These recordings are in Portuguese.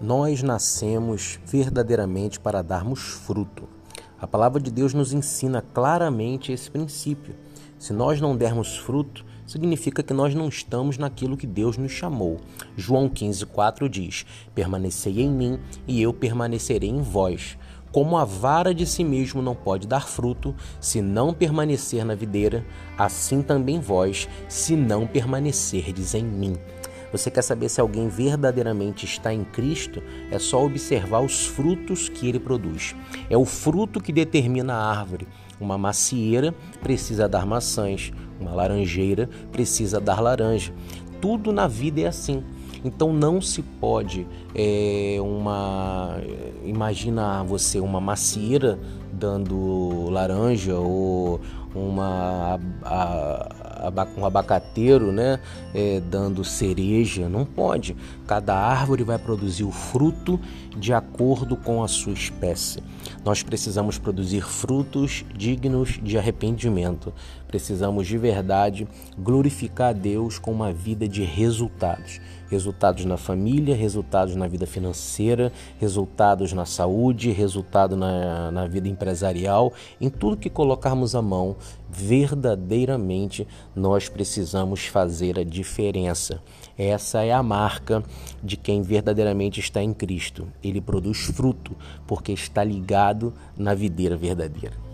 Nós nascemos verdadeiramente para darmos fruto. A palavra de Deus nos ensina claramente esse princípio. Se nós não dermos fruto, significa que nós não estamos naquilo que Deus nos chamou. João 15,4 diz: Permanecei em mim e eu permanecerei em vós. Como a vara de si mesmo não pode dar fruto se não permanecer na videira, assim também vós, se não permanecerdes em mim. Você quer saber se alguém verdadeiramente está em Cristo? É só observar os frutos que ele produz. É o fruto que determina a árvore. Uma macieira precisa dar maçãs, uma laranjeira precisa dar laranja. Tudo na vida é assim. Então não se pode é, uma imagina você uma macieira dando laranja ou uma a, um abacateiro, né, é, dando cereja, não pode. Cada árvore vai produzir o fruto de acordo com a sua espécie. Nós precisamos produzir frutos dignos de arrependimento. Precisamos de verdade glorificar a Deus com uma vida de resultados. Resultados na família, resultados na vida financeira, resultados na saúde, resultado na, na vida empresarial, em tudo que colocarmos a mão, verdadeiramente nós precisamos fazer a diferença. Essa é a marca de quem verdadeiramente está em Cristo. Ele produz fruto porque está ligado na videira verdadeira.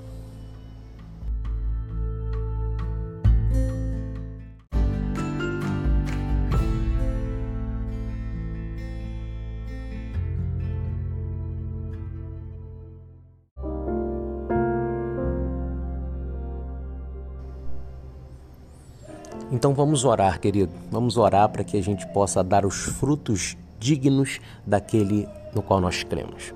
Então vamos orar, querido. Vamos orar para que a gente possa dar os frutos dignos daquele no qual nós cremos.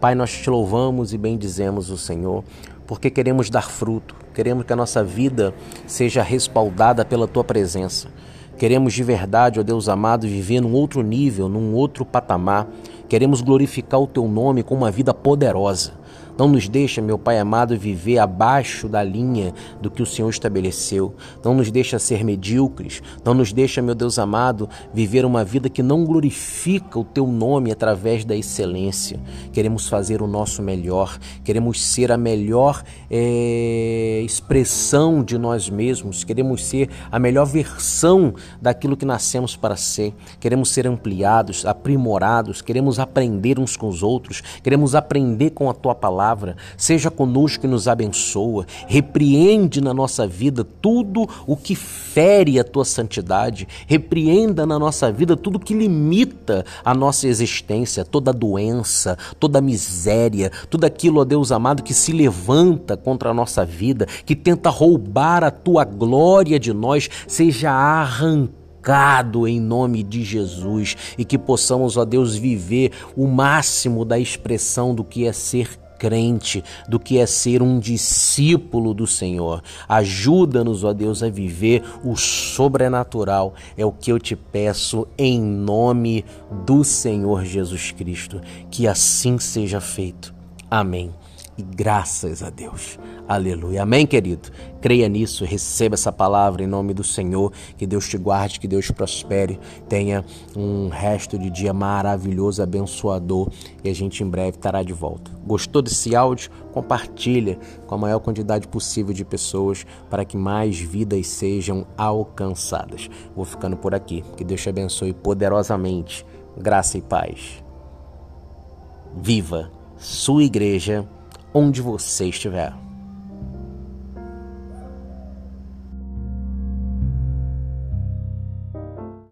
Pai, nós te louvamos e bendizemos o Senhor, porque queremos dar fruto, queremos que a nossa vida seja respaldada pela tua presença. Queremos de verdade, ó Deus amado, viver num outro nível, num outro patamar. Queremos glorificar o teu nome com uma vida poderosa. Não nos deixa, meu Pai amado, viver abaixo da linha do que o Senhor estabeleceu. Não nos deixa ser medíocres. Não nos deixa, meu Deus amado, viver uma vida que não glorifica o Teu nome através da excelência. Queremos fazer o nosso melhor. Queremos ser a melhor é, expressão de nós mesmos. Queremos ser a melhor versão daquilo que nascemos para ser. Queremos ser ampliados, aprimorados. Queremos aprender uns com os outros. Queremos aprender com a Tua palavra seja conosco e nos abençoa, repreende na nossa vida tudo o que fere a tua santidade, repreenda na nossa vida tudo que limita a nossa existência, toda doença, toda miséria, tudo aquilo, ó Deus amado, que se levanta contra a nossa vida, que tenta roubar a tua glória de nós, seja arrancado em nome de Jesus e que possamos, ó Deus, viver o máximo da expressão do que é ser crente, do que é ser um discípulo do Senhor. Ajuda-nos, ó Deus, a viver o sobrenatural. É o que eu te peço em nome do Senhor Jesus Cristo. Que assim seja feito. Amém e graças a Deus. Aleluia. Amém, querido? Creia nisso, receba essa palavra em nome do Senhor. Que Deus te guarde, que Deus prospere. Tenha um resto de dia maravilhoso, abençoador e a gente em breve estará de volta. Gostou desse áudio? Compartilha com a maior quantidade possível de pessoas para que mais vidas sejam alcançadas. Vou ficando por aqui. Que Deus te abençoe poderosamente. Graça e paz. Viva sua igreja onde você estiver.